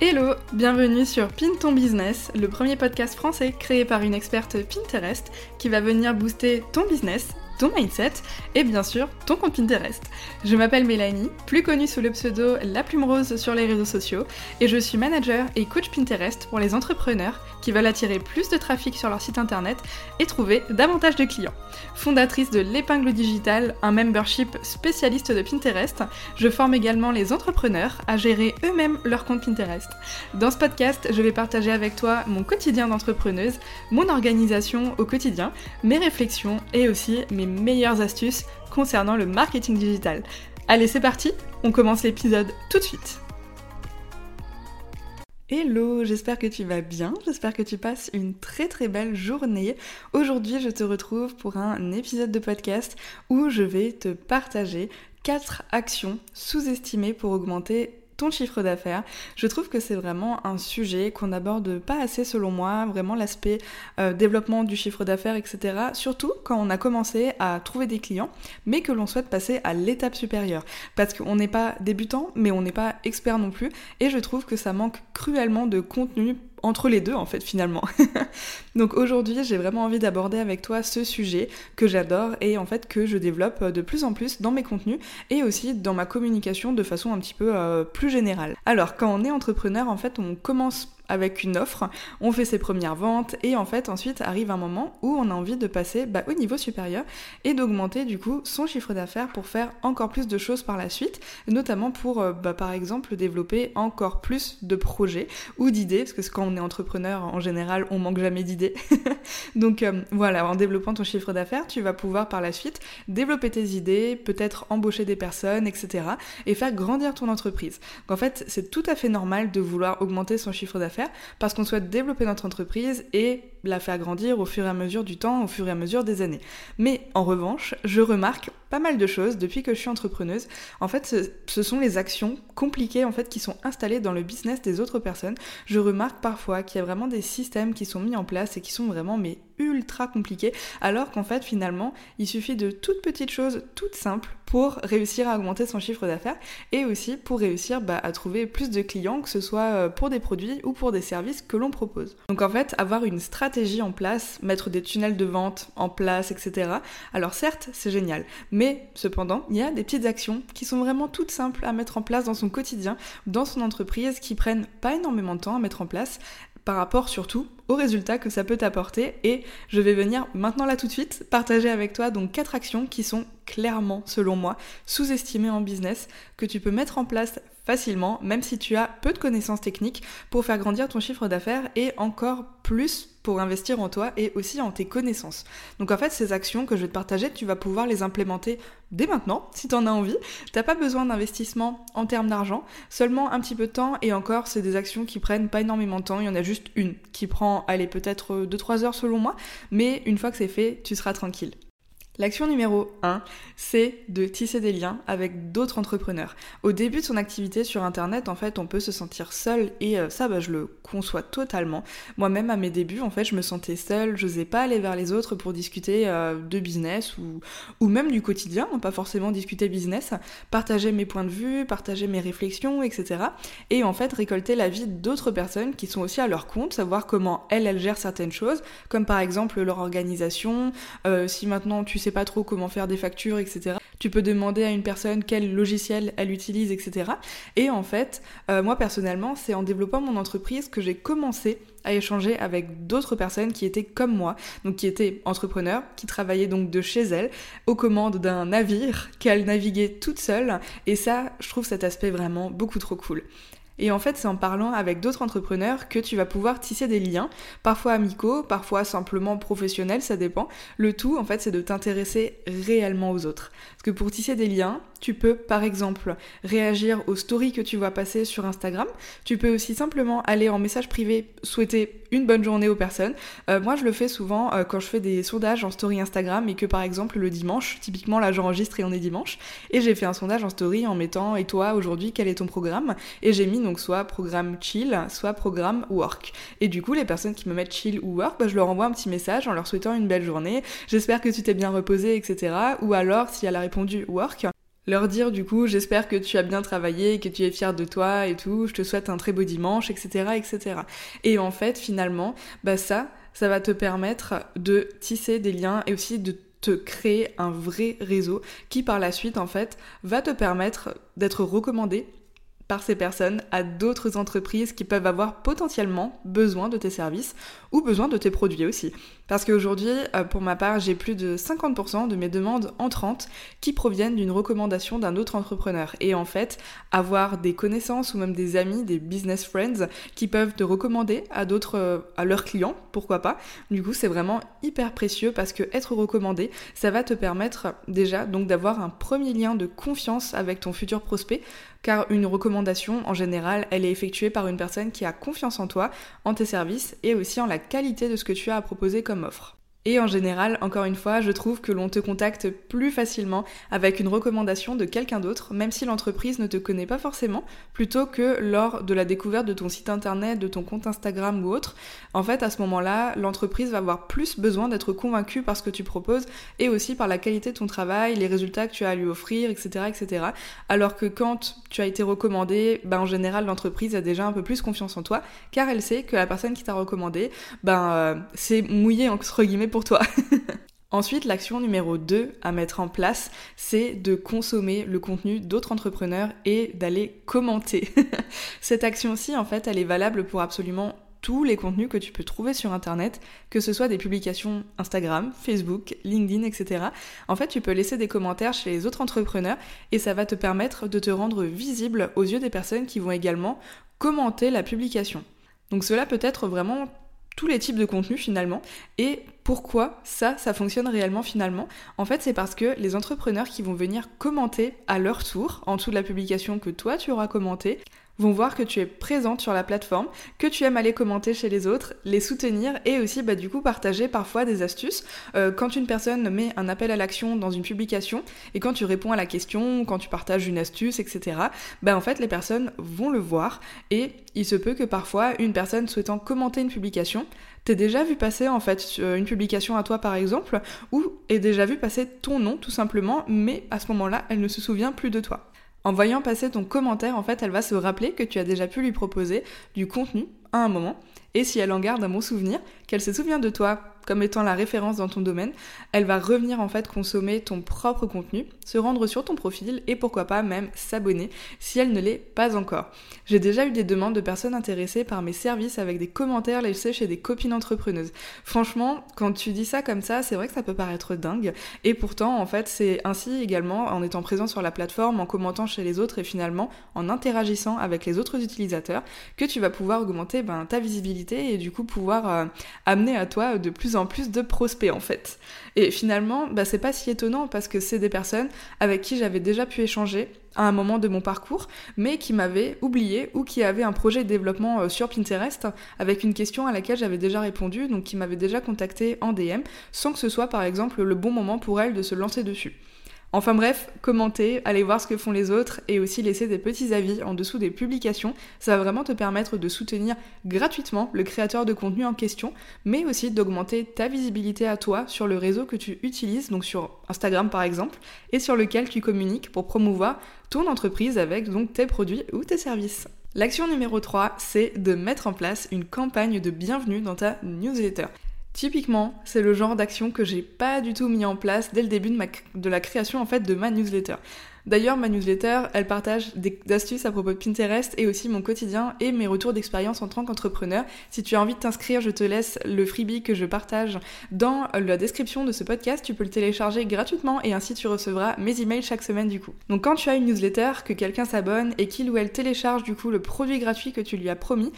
Hello, bienvenue sur Pin ton business, le premier podcast français créé par une experte Pinterest qui va venir booster ton business ton mindset et bien sûr ton compte Pinterest. Je m'appelle Mélanie, plus connue sous le pseudo La Plume Rose sur les réseaux sociaux et je suis manager et coach Pinterest pour les entrepreneurs qui veulent attirer plus de trafic sur leur site internet et trouver davantage de clients. Fondatrice de l'épingle digitale, un membership spécialiste de Pinterest, je forme également les entrepreneurs à gérer eux-mêmes leur compte Pinterest. Dans ce podcast, je vais partager avec toi mon quotidien d'entrepreneuse, mon organisation au quotidien, mes réflexions et aussi mes meilleures astuces concernant le marketing digital. Allez, c'est parti, on commence l'épisode tout de suite. Hello, j'espère que tu vas bien, j'espère que tu passes une très très belle journée. Aujourd'hui, je te retrouve pour un épisode de podcast où je vais te partager 4 actions sous-estimées pour augmenter ton chiffre d'affaires. Je trouve que c'est vraiment un sujet qu'on aborde pas assez selon moi, vraiment l'aspect euh, développement du chiffre d'affaires, etc. Surtout quand on a commencé à trouver des clients, mais que l'on souhaite passer à l'étape supérieure. Parce qu'on n'est pas débutant, mais on n'est pas expert non plus, et je trouve que ça manque cruellement de contenu entre les deux en fait finalement. Donc aujourd'hui j'ai vraiment envie d'aborder avec toi ce sujet que j'adore et en fait que je développe de plus en plus dans mes contenus et aussi dans ma communication de façon un petit peu euh, plus générale. Alors quand on est entrepreneur en fait on commence avec une offre, on fait ses premières ventes et en fait ensuite arrive un moment où on a envie de passer bah, au niveau supérieur et d'augmenter du coup son chiffre d'affaires pour faire encore plus de choses par la suite, notamment pour euh, bah, par exemple développer encore plus de projets ou d'idées, parce que quand on est entrepreneur en général on manque jamais d'idées. Donc euh, voilà, en développant ton chiffre d'affaires, tu vas pouvoir par la suite développer tes idées, peut-être embaucher des personnes, etc. et faire grandir ton entreprise. Donc en fait c'est tout à fait normal de vouloir augmenter son chiffre d'affaires parce qu'on souhaite développer notre entreprise et la faire grandir au fur et à mesure du temps, au fur et à mesure des années. Mais en revanche, je remarque pas mal de choses depuis que je suis entrepreneuse. En fait, ce, sont les actions compliquées en fait qui sont installées dans le business des autres personnes. Je remarque parfois qu'il y a vraiment des systèmes qui sont mis en place et qui sont vraiment mais ultra compliqués, alors qu'en fait finalement, il suffit de toutes petites choses toutes simples pour réussir à augmenter son chiffre d'affaires et aussi pour réussir bah, à trouver plus de clients, que ce soit euh, pour des produits ou pour des services que l'on propose. Donc en fait, avoir une stratégie en place, mettre des tunnels de vente en place, etc. Alors certes, c'est génial, mais cependant, il y a des petites actions qui sont vraiment toutes simples à mettre en place dans son quotidien, dans son entreprise, qui prennent pas énormément de temps à mettre en place par rapport surtout aux résultats que ça peut t'apporter et je vais venir maintenant là tout de suite partager avec toi donc quatre actions qui sont clairement selon moi sous-estimées en business que tu peux mettre en place facilement même si tu as peu de connaissances techniques pour faire grandir ton chiffre d'affaires et encore plus pour investir en toi et aussi en tes connaissances. Donc en fait, ces actions que je vais te partager, tu vas pouvoir les implémenter dès maintenant si tu en as envie. T'as pas besoin d'investissement en termes d'argent, seulement un petit peu de temps et encore, c'est des actions qui prennent pas énormément de temps. Il y en a juste une qui prend, allez, peut-être 2-3 heures selon moi, mais une fois que c'est fait, tu seras tranquille. L'action numéro 1, c'est de tisser des liens avec d'autres entrepreneurs. Au début de son activité sur Internet, en fait, on peut se sentir seul et euh, ça, bah, je le conçois totalement. Moi-même, à mes débuts, en fait, je me sentais seule, je n'osais pas aller vers les autres pour discuter euh, de business ou, ou même du quotidien, pas forcément discuter business, partager mes points de vue, partager mes réflexions, etc. Et en fait, récolter l'avis d'autres personnes qui sont aussi à leur compte, savoir comment elles, elles gèrent certaines choses, comme par exemple leur organisation, euh, si maintenant tu sais pas trop comment faire des factures, etc. Tu peux demander à une personne quel logiciel elle utilise, etc. Et en fait, euh, moi personnellement, c'est en développant mon entreprise que j'ai commencé à échanger avec d'autres personnes qui étaient comme moi, donc qui étaient entrepreneurs, qui travaillaient donc de chez elles, aux commandes d'un navire qu'elles naviguaient toutes seules. Et ça, je trouve cet aspect vraiment beaucoup trop cool. Et en fait, c'est en parlant avec d'autres entrepreneurs que tu vas pouvoir tisser des liens, parfois amicaux, parfois simplement professionnels, ça dépend. Le tout, en fait, c'est de t'intéresser réellement aux autres. Parce que pour tisser des liens, tu peux par exemple réagir aux stories que tu vois passer sur Instagram. Tu peux aussi simplement aller en message privé, souhaiter une bonne journée aux personnes. Euh, moi je le fais souvent euh, quand je fais des sondages en story Instagram et que par exemple le dimanche, typiquement là j'enregistre et on est dimanche, et j'ai fait un sondage en story en mettant et toi aujourd'hui quel est ton programme? Et j'ai mis donc soit programme chill, soit programme work. Et du coup les personnes qui me mettent chill ou work, bah, je leur envoie un petit message en leur souhaitant une belle journée. J'espère que tu t'es bien reposé, etc. Ou alors si elle a répondu work, leur dire du coup j'espère que tu as bien travaillé, que tu es fier de toi et tout, je te souhaite un très beau dimanche, etc. etc. Et en fait finalement, bah ça, ça va te permettre de tisser des liens et aussi de te créer un vrai réseau qui par la suite en fait va te permettre d'être recommandé par ces personnes à d'autres entreprises qui peuvent avoir potentiellement besoin de tes services ou besoin de tes produits aussi. Parce qu'aujourd'hui, euh, pour ma part, j'ai plus de 50% de mes demandes entrantes qui proviennent d'une recommandation d'un autre entrepreneur. Et en fait, avoir des connaissances ou même des amis, des business friends qui peuvent te recommander à d'autres, euh, à leurs clients, pourquoi pas. Du coup, c'est vraiment hyper précieux parce que être recommandé, ça va te permettre déjà donc d'avoir un premier lien de confiance avec ton futur prospect car une recommandation, en général, elle est effectuée par une personne qui a confiance en toi, en tes services et aussi en la qualité de ce que tu as à proposer comme offre. Et en général, encore une fois, je trouve que l'on te contacte plus facilement avec une recommandation de quelqu'un d'autre, même si l'entreprise ne te connaît pas forcément, plutôt que lors de la découverte de ton site internet, de ton compte Instagram ou autre. En fait, à ce moment-là, l'entreprise va avoir plus besoin d'être convaincue par ce que tu proposes et aussi par la qualité de ton travail, les résultats que tu as à lui offrir, etc., etc. Alors que quand tu as été recommandé, ben, en général, l'entreprise a déjà un peu plus confiance en toi, car elle sait que la personne qui t'a recommandé, ben, euh, c'est mouillé entre guillemets pour toi. Ensuite, l'action numéro 2 à mettre en place, c'est de consommer le contenu d'autres entrepreneurs et d'aller commenter. Cette action-ci, en fait, elle est valable pour absolument tous les contenus que tu peux trouver sur Internet, que ce soit des publications Instagram, Facebook, LinkedIn, etc. En fait, tu peux laisser des commentaires chez les autres entrepreneurs et ça va te permettre de te rendre visible aux yeux des personnes qui vont également commenter la publication. Donc cela peut être vraiment tous les types de contenus finalement. Et pourquoi ça, ça fonctionne réellement finalement. En fait, c'est parce que les entrepreneurs qui vont venir commenter à leur tour en dessous de la publication que toi tu auras commenté vont voir que tu es présente sur la plateforme, que tu aimes aller commenter chez les autres, les soutenir et aussi bah, du coup partager parfois des astuces. Euh, quand une personne met un appel à l'action dans une publication et quand tu réponds à la question, quand tu partages une astuce, etc., bah, en fait les personnes vont le voir et il se peut que parfois une personne souhaitant commenter une publication t'ait déjà vu passer en fait une publication à toi par exemple ou ait déjà vu passer ton nom tout simplement mais à ce moment-là elle ne se souvient plus de toi. En voyant passer ton commentaire, en fait, elle va se rappeler que tu as déjà pu lui proposer du contenu à un moment. Et si elle en garde un bon souvenir, qu'elle se souvient de toi comme étant la référence dans ton domaine, elle va revenir en fait consommer ton propre contenu, se rendre sur ton profil et pourquoi pas même s'abonner si elle ne l'est pas encore. J'ai déjà eu des demandes de personnes intéressées par mes services avec des commentaires laissés chez des copines entrepreneuses. Franchement, quand tu dis ça comme ça, c'est vrai que ça peut paraître dingue et pourtant en fait c'est ainsi également en étant présent sur la plateforme, en commentant chez les autres et finalement en interagissant avec les autres utilisateurs que tu vas pouvoir augmenter ben, ta visibilité et du coup pouvoir euh, amener à toi de plus en plus de prospects en fait. Et finalement, bah, c'est pas si étonnant parce que c'est des personnes avec qui j'avais déjà pu échanger à un moment de mon parcours, mais qui m'avaient oublié ou qui avaient un projet de développement euh, sur Pinterest avec une question à laquelle j'avais déjà répondu, donc qui m'avaient déjà contacté en DM, sans que ce soit par exemple le bon moment pour elles de se lancer dessus. Enfin bref, commentez, allez voir ce que font les autres et aussi laisser des petits avis en dessous des publications. Ça va vraiment te permettre de soutenir gratuitement le créateur de contenu en question, mais aussi d'augmenter ta visibilité à toi sur le réseau que tu utilises, donc sur Instagram par exemple, et sur lequel tu communiques pour promouvoir ton entreprise avec donc tes produits ou tes services. L'action numéro 3, c'est de mettre en place une campagne de bienvenue dans ta newsletter. Typiquement, c'est le genre d'action que j'ai pas du tout mis en place dès le début de, la création en fait de ma newsletter. D'ailleurs, ma newsletter, elle partage des astuces à propos de Pinterest et aussi mon quotidien et mes retours d'expérience en tant qu'entrepreneur. Si tu as envie de t'inscrire, je te laisse le freebie que je partage dans la description de ce podcast. Tu peux le télécharger gratuitement et ainsi tu recevras mes emails chaque semaine du coup. Donc quand tu as une newsletter, que quelqu'un s'abonne et qu'il ou elle télécharge du coup le produit gratuit que tu lui as promis,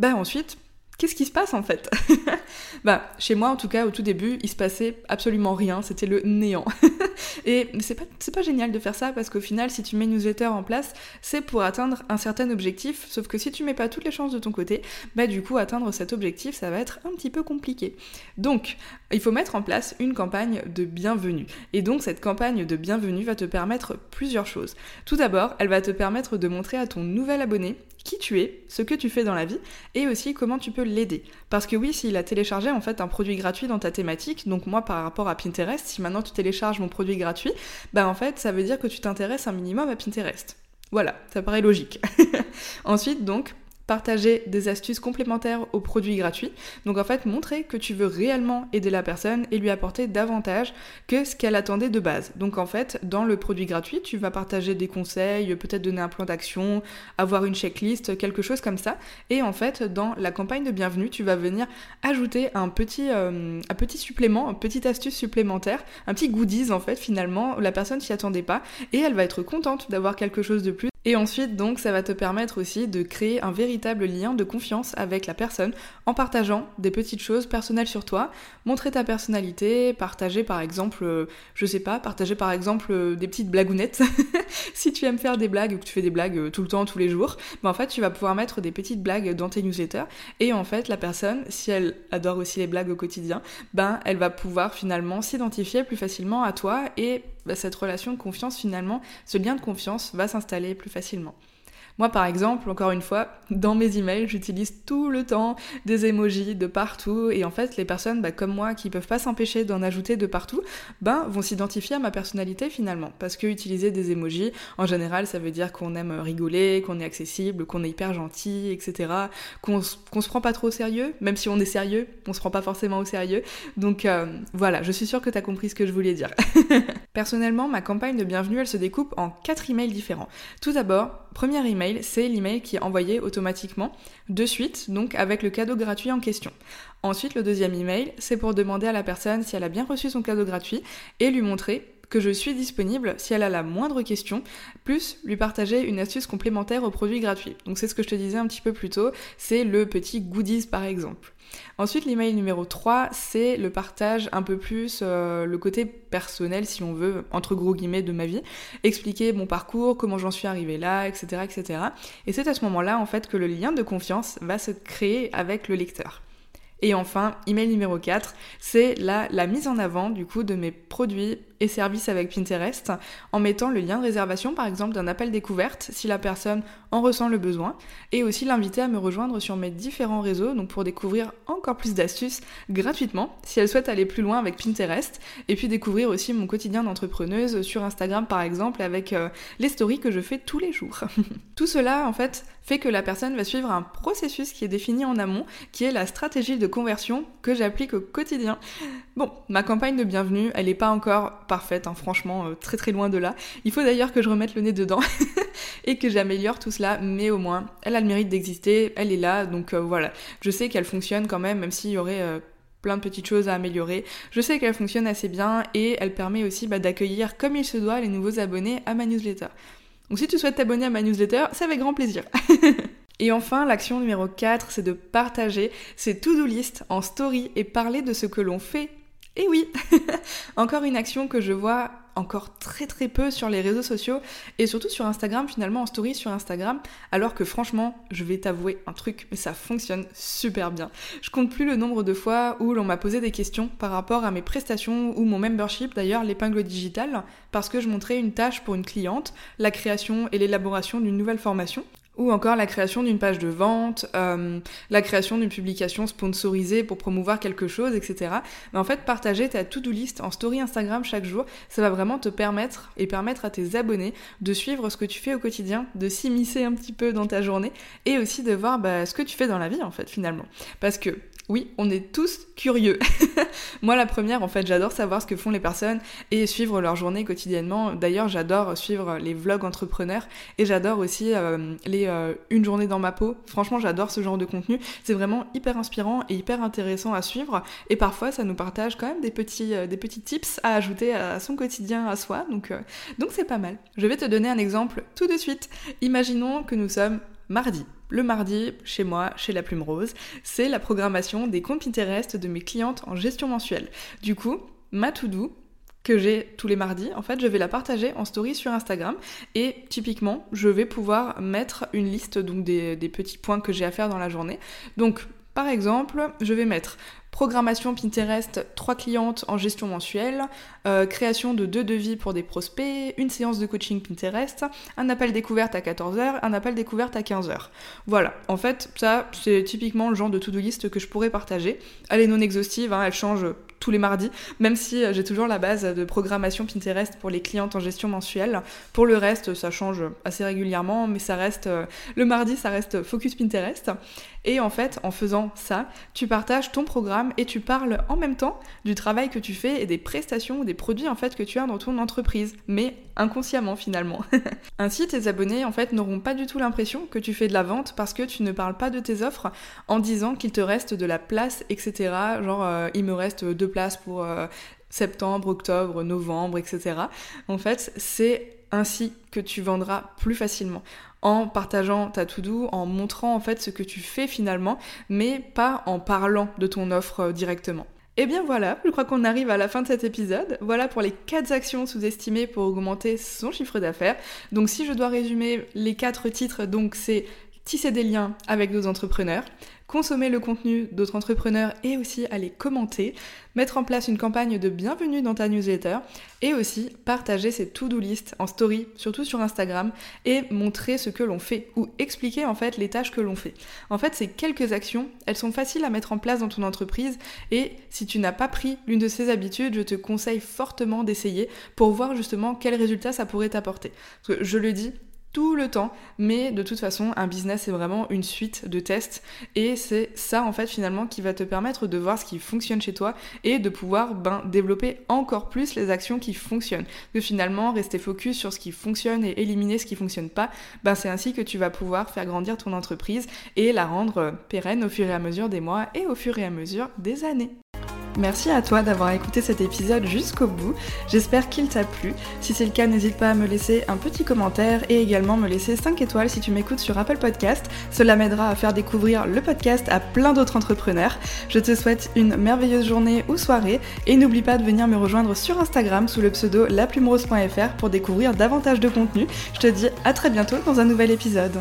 bah ensuite Qu'est-ce qui se passe en fait Bah, chez moi en tout cas, au tout début, il se passait absolument rien, c'était le néant. et c'est pas, pas génial de faire ça parce qu'au final, si tu mets une newsletter en place, c'est pour atteindre un certain objectif, sauf que si tu mets pas toutes les chances de ton côté, bah du coup, atteindre cet objectif, ça va être un petit peu compliqué. Donc, il faut mettre en place une campagne de bienvenue. Et donc cette campagne de bienvenue va te permettre plusieurs choses. Tout d'abord, elle va te permettre de montrer à ton nouvel abonné qui tu es, ce que tu fais dans la vie et aussi comment tu peux l'aider. Parce que oui, s'il a téléchargé en fait un produit gratuit dans ta thématique, donc moi par rapport à Pinterest, si maintenant tu télécharges mon produit gratuit, bah en fait ça veut dire que tu t'intéresses un minimum à Pinterest. Voilà, ça paraît logique. Ensuite donc, partager des astuces complémentaires aux produits gratuits. Donc en fait, montrer que tu veux réellement aider la personne et lui apporter davantage que ce qu'elle attendait de base. Donc en fait, dans le produit gratuit, tu vas partager des conseils, peut-être donner un plan d'action, avoir une checklist, quelque chose comme ça. Et en fait, dans la campagne de bienvenue, tu vas venir ajouter un petit, euh, un petit supplément, une petite astuce supplémentaire, un petit goodies en fait finalement, la personne s'y attendait pas et elle va être contente d'avoir quelque chose de plus et ensuite, donc, ça va te permettre aussi de créer un véritable lien de confiance avec la personne en partageant des petites choses personnelles sur toi, montrer ta personnalité, partager par exemple, euh, je sais pas, partager par exemple euh, des petites blagounettes. si tu aimes faire des blagues ou que tu fais des blagues euh, tout le temps, tous les jours, ben en fait, tu vas pouvoir mettre des petites blagues dans tes newsletters. Et en fait, la personne, si elle adore aussi les blagues au quotidien, ben, elle va pouvoir finalement s'identifier plus facilement à toi et bah, cette relation de confiance finalement, ce lien de confiance va s'installer plus facilement. Moi, par exemple, encore une fois, dans mes emails, j'utilise tout le temps des emojis de partout. Et en fait, les personnes bah, comme moi qui peuvent pas s'empêcher d'en ajouter de partout, ben, vont s'identifier à ma personnalité finalement. Parce que utiliser des emojis, en général, ça veut dire qu'on aime rigoler, qu'on est accessible, qu'on est hyper gentil, etc. Qu'on qu se prend pas trop au sérieux. Même si on est sérieux, on se prend pas forcément au sérieux. Donc euh, voilà, je suis sûre que tu as compris ce que je voulais dire. Personnellement, ma campagne de bienvenue, elle se découpe en quatre emails différents. Tout d'abord, premier email c'est l'email qui est envoyé automatiquement de suite, donc avec le cadeau gratuit en question. Ensuite, le deuxième email, c'est pour demander à la personne si elle a bien reçu son cadeau gratuit et lui montrer que je suis disponible si elle a la moindre question, plus lui partager une astuce complémentaire au produit gratuit. Donc c'est ce que je te disais un petit peu plus tôt, c'est le petit goodies par exemple. Ensuite, l'email numéro 3, c'est le partage un peu plus, euh, le côté personnel, si on veut, entre gros guillemets, de ma vie. Expliquer mon parcours, comment j'en suis arrivée là, etc. etc. Et c'est à ce moment-là, en fait, que le lien de confiance va se créer avec le lecteur. Et enfin, email numéro 4, c'est la, la mise en avant du coup de mes produits et services avec Pinterest en mettant le lien de réservation par exemple d'un appel découverte si la personne en ressent le besoin et aussi l'inviter à me rejoindre sur mes différents réseaux donc pour découvrir encore plus d'astuces gratuitement si elle souhaite aller plus loin avec Pinterest et puis découvrir aussi mon quotidien d'entrepreneuse sur Instagram par exemple avec euh, les stories que je fais tous les jours. Tout cela en fait fait que la personne va suivre un processus qui est défini en amont, qui est la stratégie de conversion que j'applique au quotidien. Bon, ma campagne de bienvenue, elle n'est pas encore parfaite, hein, franchement, euh, très très loin de là. Il faut d'ailleurs que je remette le nez dedans et que j'améliore tout cela, mais au moins, elle a le mérite d'exister, elle est là, donc euh, voilà. Je sais qu'elle fonctionne quand même, même s'il y aurait... Euh, plein de petites choses à améliorer. Je sais qu'elle fonctionne assez bien et elle permet aussi bah, d'accueillir comme il se doit les nouveaux abonnés à ma newsletter. Donc si tu souhaites t'abonner à ma newsletter, c'est avec grand plaisir. Et enfin, l'action numéro 4, c'est de partager ses to-do list en story et parler de ce que l'on fait. Et oui, encore une action que je vois encore très très peu sur les réseaux sociaux et surtout sur Instagram finalement en story sur Instagram alors que franchement je vais t'avouer un truc mais ça fonctionne super bien. Je compte plus le nombre de fois où l'on m'a posé des questions par rapport à mes prestations ou mon membership d'ailleurs l'épingle digitale parce que je montrais une tâche pour une cliente, la création et l'élaboration d'une nouvelle formation ou encore la création d'une page de vente, euh, la création d'une publication sponsorisée pour promouvoir quelque chose, etc. Mais en fait, partager ta to-do list en story Instagram chaque jour, ça va vraiment te permettre et permettre à tes abonnés de suivre ce que tu fais au quotidien, de s'immiscer un petit peu dans ta journée et aussi de voir bah, ce que tu fais dans la vie en fait finalement. Parce que oui, on est tous curieux. Moi, la première, en fait, j'adore savoir ce que font les personnes et suivre leur journée quotidiennement. D'ailleurs, j'adore suivre les vlogs entrepreneurs et j'adore aussi euh, les euh, une journée dans ma peau. Franchement, j'adore ce genre de contenu. C'est vraiment hyper inspirant et hyper intéressant à suivre. Et parfois, ça nous partage quand même des petits, euh, des petits tips à ajouter à son quotidien, à soi. Donc, donc c'est pas mal. Je vais te donner un exemple tout de suite. Imaginons que nous sommes mardi. Le mardi, chez moi, chez la Plume Rose, c'est la programmation des comptes Pinterest de mes clientes en gestion mensuelle. Du coup, ma to-do, que j'ai tous les mardis, en fait, je vais la partager en story sur Instagram et typiquement, je vais pouvoir mettre une liste donc des, des petits points que j'ai à faire dans la journée. Donc, Par exemple, je vais mettre programmation Pinterest, 3 clientes en gestion mensuelle, euh, création de deux devis pour des prospects, une séance de coaching Pinterest, un appel découverte à 14h, un appel découverte à 15h. Voilà, en fait, ça, c'est typiquement le genre de to-do list que je pourrais partager. Elle est non exhaustive, hein, elle change tous les mardis, même si euh, j'ai toujours la base de programmation Pinterest pour les clientes en gestion mensuelle. Pour le reste, ça change assez régulièrement, mais ça reste euh, le mardi, ça reste focus Pinterest. Et en fait, en faisant ça, tu partages ton programme et tu parles en même temps du travail que tu fais et des prestations ou des produits en fait que tu as dans ton entreprise, mais inconsciemment finalement. Ainsi, tes abonnés en fait n'auront pas du tout l'impression que tu fais de la vente parce que tu ne parles pas de tes offres en disant qu'il te reste de la place, etc. Genre, euh, il me reste deux places pour euh, septembre, octobre, novembre, etc. En fait, c'est ainsi que tu vendras plus facilement en partageant ta to-do, en montrant en fait ce que tu fais finalement, mais pas en parlant de ton offre euh, directement. Et eh bien voilà, je crois qu'on arrive à la fin de cet épisode. Voilà pour les 4 actions sous-estimées pour augmenter son chiffre d'affaires. Donc si je dois résumer les 4 titres, donc c'est tisser des liens avec d'autres entrepreneurs, consommer le contenu d'autres entrepreneurs et aussi aller commenter, mettre en place une campagne de bienvenue dans ta newsletter et aussi partager ses to-do list en story, surtout sur Instagram, et montrer ce que l'on fait ou expliquer en fait les tâches que l'on fait. En fait, ces quelques actions, elles sont faciles à mettre en place dans ton entreprise et si tu n'as pas pris l'une de ces habitudes, je te conseille fortement d'essayer pour voir justement quels résultats ça pourrait t'apporter. Je le dis, tout le temps, mais de toute façon, un business c'est vraiment une suite de tests et c'est ça en fait finalement qui va te permettre de voir ce qui fonctionne chez toi et de pouvoir ben, développer encore plus les actions qui fonctionnent. Que finalement, rester focus sur ce qui fonctionne et éliminer ce qui fonctionne pas, ben, c'est ainsi que tu vas pouvoir faire grandir ton entreprise et la rendre pérenne au fur et à mesure des mois et au fur et à mesure des années. Merci à toi d'avoir écouté cet épisode jusqu'au bout. J'espère qu'il t'a plu. Si c'est le cas, n'hésite pas à me laisser un petit commentaire et également me laisser 5 étoiles si tu m'écoutes sur Apple Podcast. Cela m'aidera à faire découvrir le podcast à plein d'autres entrepreneurs. Je te souhaite une merveilleuse journée ou soirée et n'oublie pas de venir me rejoindre sur Instagram sous le pseudo laplumerose.fr pour découvrir davantage de contenu. Je te dis à très bientôt dans un nouvel épisode.